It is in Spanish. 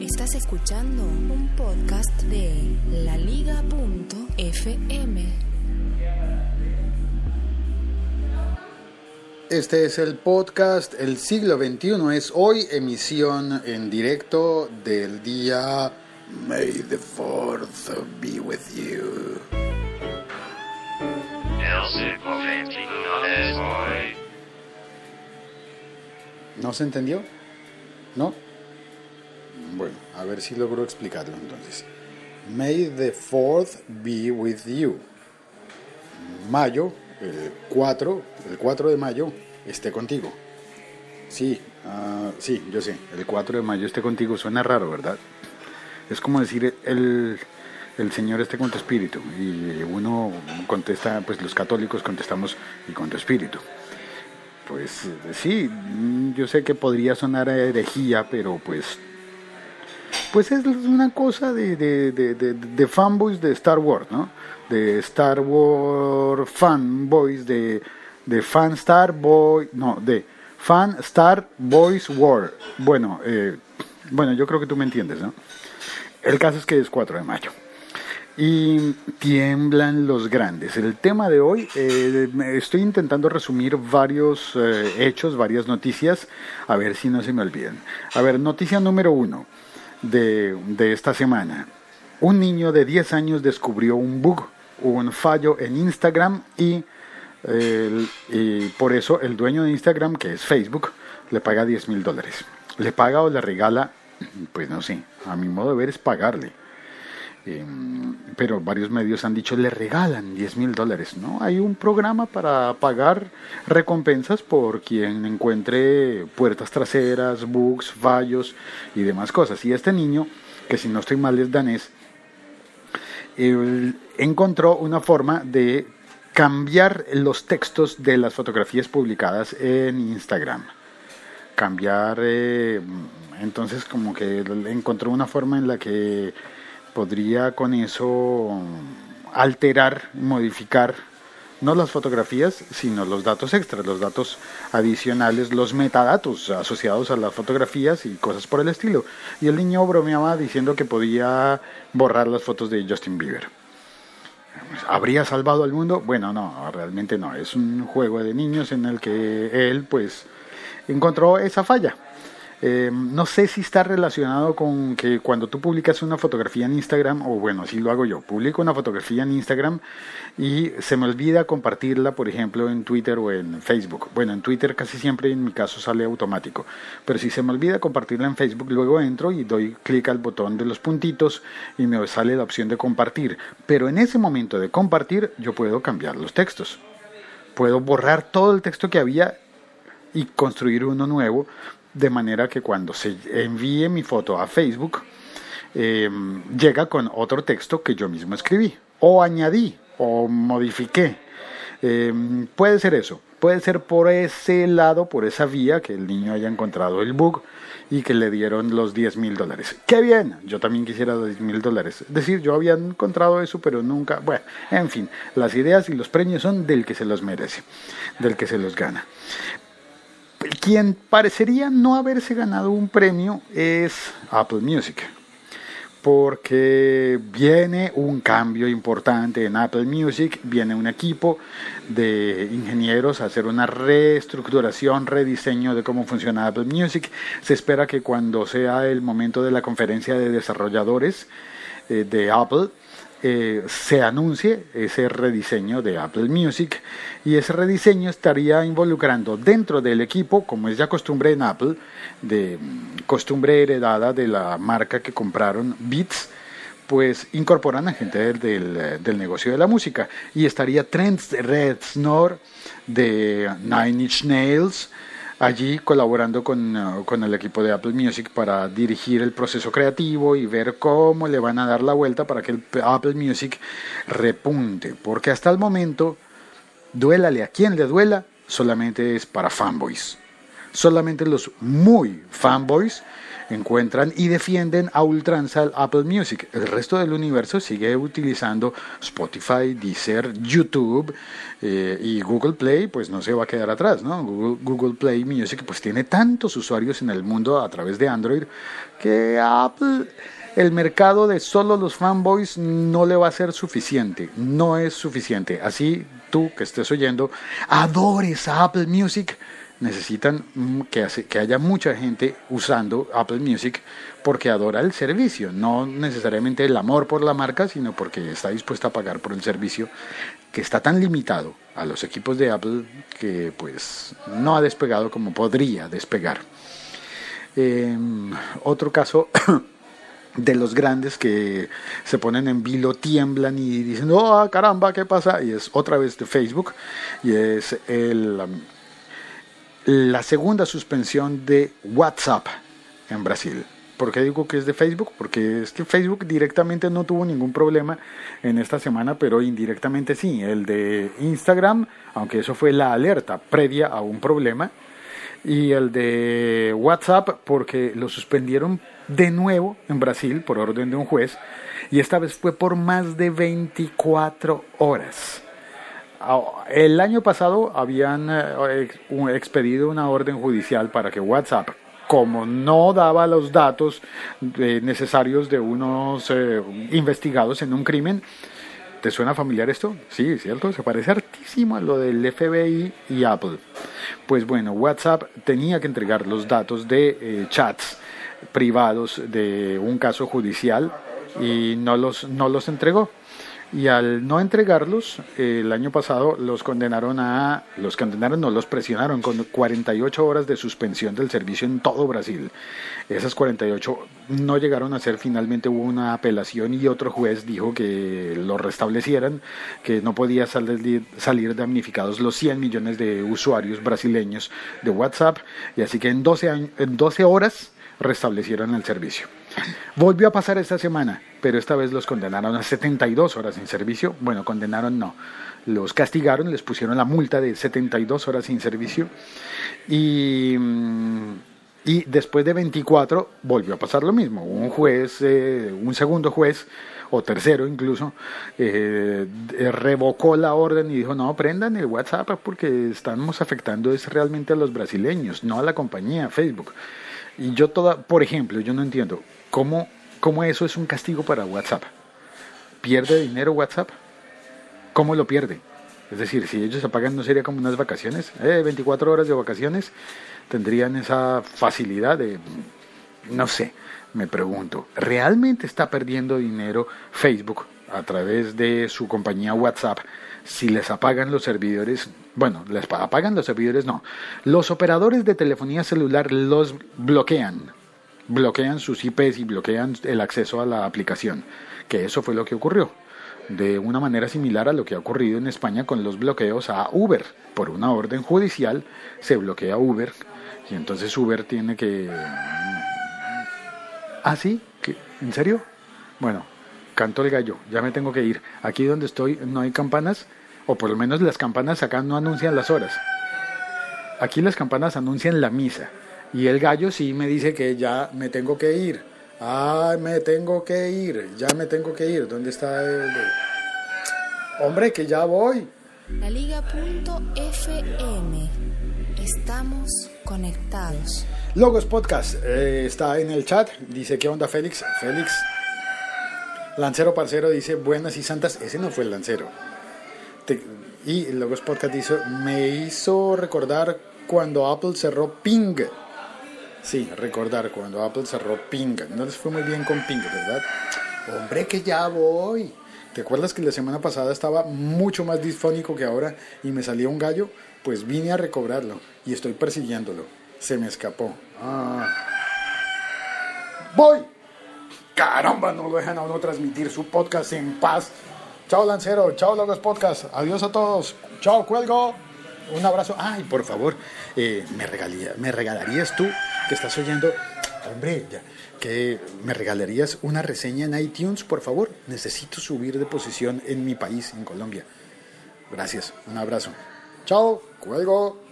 Estás escuchando un podcast de laliga.fm. Este es el podcast El siglo XXI. Es hoy emisión en directo del día May the 4th be with you. El siglo XXI es hoy. ¿No se entendió? ¿No? A ver si logro explicarlo entonces. May the 4th be with you. Mayo, el 4, el 4 de mayo, esté contigo. Sí, ah, sí, yo sé, el 4 de mayo esté contigo suena raro, ¿verdad? Es como decir el, el Señor esté con tu espíritu. Y uno contesta, pues los católicos contestamos y con tu espíritu. Pues sí, yo sé que podría sonar a herejía, pero pues pues es una cosa de, de, de, de, fanboys de Star Wars, ¿no? De Star Wars fanboys, de, de fan Star Boy, no, de fan Star Boys War. Bueno, eh, bueno, yo creo que tú me entiendes, ¿no? El caso es que es 4 de mayo. Y tiemblan los grandes. El tema de hoy, eh, estoy intentando resumir varios eh, hechos, varias noticias, a ver si no se me olvidan. A ver, noticia número uno de, de esta semana. Un niño de 10 años descubrió un bug, un fallo en Instagram y, y por eso el dueño de Instagram, que es Facebook, le paga 10 mil dólares. Le paga o le regala, pues no sé, a mi modo de ver es pagarle. Eh, pero varios medios han dicho le regalan 10 mil dólares, ¿no? Hay un programa para pagar recompensas por quien encuentre puertas traseras, bugs, fallos y demás cosas. Y este niño, que si no estoy mal es danés, él encontró una forma de cambiar los textos de las fotografías publicadas en Instagram. Cambiar, eh, entonces como que encontró una forma en la que podría con eso alterar, modificar no las fotografías, sino los datos extras, los datos adicionales, los metadatos asociados a las fotografías y cosas por el estilo. Y el niño bromeaba diciendo que podía borrar las fotos de Justin Bieber. ¿Habría salvado al mundo? Bueno, no, realmente no. Es un juego de niños en el que él, pues, encontró esa falla. Eh, no sé si está relacionado con que cuando tú publicas una fotografía en Instagram, o bueno, así lo hago yo, publico una fotografía en Instagram y se me olvida compartirla, por ejemplo, en Twitter o en Facebook. Bueno, en Twitter casi siempre en mi caso sale automático, pero si se me olvida compartirla en Facebook, luego entro y doy clic al botón de los puntitos y me sale la opción de compartir. Pero en ese momento de compartir yo puedo cambiar los textos. Puedo borrar todo el texto que había y construir uno nuevo de manera que cuando se envíe mi foto a Facebook eh, llega con otro texto que yo mismo escribí o añadí o modifiqué. Eh, puede ser eso, puede ser por ese lado, por esa vía que el niño haya encontrado el bug y que le dieron los 10 mil dólares. ¡Qué bien! Yo también quisiera los 10 mil dólares. Es decir, yo había encontrado eso, pero nunca... Bueno, en fin, las ideas y los premios son del que se los merece, del que se los gana. Quien parecería no haberse ganado un premio es Apple Music, porque viene un cambio importante en Apple Music, viene un equipo de ingenieros a hacer una reestructuración, rediseño de cómo funciona Apple Music. Se espera que cuando sea el momento de la conferencia de desarrolladores eh, de Apple, eh, se anuncie ese rediseño de Apple Music y ese rediseño estaría involucrando dentro del equipo, como es ya costumbre en Apple, de mm, costumbre heredada de la marca que compraron Beats, pues incorporan a gente del, del, del negocio de la música. Y estaría Trent Reznor de Nine Inch Nails allí colaborando con, uh, con, el equipo de Apple Music para dirigir el proceso creativo y ver cómo le van a dar la vuelta para que el Apple Music repunte. Porque hasta el momento, duélale a quien le duela, solamente es para fanboys. Solamente los muy fanboys encuentran y defienden a ultranza Apple Music. El resto del universo sigue utilizando Spotify, Deezer, YouTube eh, y Google Play, pues no se va a quedar atrás, ¿no? Google, Google Play Music pues tiene tantos usuarios en el mundo a través de Android que Apple el mercado de solo los fanboys no le va a ser suficiente, no es suficiente. Así tú que estés oyendo, adores a Apple Music, necesitan mm, que, que haya mucha gente usando Apple Music porque adora el servicio, no necesariamente el amor por la marca, sino porque está dispuesta a pagar por el servicio que está tan limitado a los equipos de Apple que pues no ha despegado como podría despegar. Em, otro caso de los grandes que se ponen en vilo, tiemblan y dicen, oh caramba, ¿qué pasa? Y es otra vez de Facebook y es el, um, la segunda suspensión de WhatsApp en Brasil. ¿Por qué digo que es de Facebook? Porque es que Facebook directamente no tuvo ningún problema en esta semana, pero indirectamente sí. El de Instagram, aunque eso fue la alerta previa a un problema, y el de WhatsApp porque lo suspendieron de nuevo en Brasil por orden de un juez y esta vez fue por más de 24 horas. Ah, el año pasado habían eh, expedido una orden judicial para que WhatsApp, como no daba los datos necesarios de unos eh, investigados en un crimen, ¿Te suena familiar esto? Sí, ¿cierto? Se parece hartísimo a lo del FBI y Apple. Pues bueno, WhatsApp tenía que entregar los datos de eh, chats privados de un caso judicial y no los, no los entregó y al no entregarlos, el año pasado los condenaron a, los condenaron, no los presionaron con 48 horas de suspensión del servicio en todo Brasil. Esas 48 no llegaron a ser, finalmente hubo una apelación y otro juez dijo que lo restablecieran, que no podía salir, damnificados los 100 millones de usuarios brasileños de WhatsApp, y así que en 12, en 12 horas restablecieron el servicio. Volvió a pasar esta semana, pero esta vez los condenaron a 72 horas sin servicio. Bueno, condenaron no. Los castigaron, les pusieron la multa de 72 horas sin servicio. Y, mm, y después de 24 volvió a pasar lo mismo. Un juez, eh, un segundo juez, o tercero incluso, eh, revocó la orden y dijo, no, prendan el WhatsApp porque estamos afectando es realmente a los brasileños, no a la compañía Facebook. Y yo toda, por ejemplo, yo no entiendo, ¿Cómo, ¿Cómo eso es un castigo para WhatsApp? ¿Pierde dinero WhatsApp? ¿Cómo lo pierde? Es decir, si ellos se pagan, ¿no sería como unas vacaciones? Eh, 24 horas de vacaciones tendrían esa facilidad de, no sé, me pregunto, ¿realmente está perdiendo dinero Facebook a través de su compañía WhatsApp si les apagan los servidores? Bueno, les apagan los servidores, no. Los operadores de telefonía celular los bloquean bloquean sus IPs y bloquean el acceso a la aplicación, que eso fue lo que ocurrió, de una manera similar a lo que ha ocurrido en España con los bloqueos a Uber. Por una orden judicial se bloquea Uber y entonces Uber tiene que... ¿Ah, sí? ¿En serio? Bueno, canto el gallo, ya me tengo que ir. Aquí donde estoy no hay campanas, o por lo menos las campanas acá no anuncian las horas. Aquí las campanas anuncian la misa. Y el gallo sí me dice que ya me tengo que ir. Ay, me tengo que ir, ya me tengo que ir. ¿Dónde está el Hombre, que ya voy. La Liga.fm. Estamos conectados. Logos Podcast eh, está en el chat. Dice, ¿qué onda Félix? Félix. Lancero Parcero dice, buenas y santas. Ese no fue el lancero. y Logos Podcast dice, me hizo recordar cuando Apple cerró Ping Sí, recordar cuando Apple cerró Ping. No les fue muy bien con Ping, ¿verdad? Hombre, que ya voy. ¿Te acuerdas que la semana pasada estaba mucho más disfónico que ahora y me salía un gallo? Pues vine a recobrarlo y estoy persiguiéndolo. Se me escapó. Ah. ¡Voy! Caramba, no lo dejan a uno transmitir su podcast en paz. Chao, Lancero. Chao, Logos Podcast. Adiós a todos. Chao, cuelgo. Un abrazo. Ay, por favor, eh, me, regalía, me regalarías tú que estás oyendo, hombre, que me regalarías una reseña en iTunes, por favor. Necesito subir de posición en mi país, en Colombia. Gracias, un abrazo. Chao, cuelgo.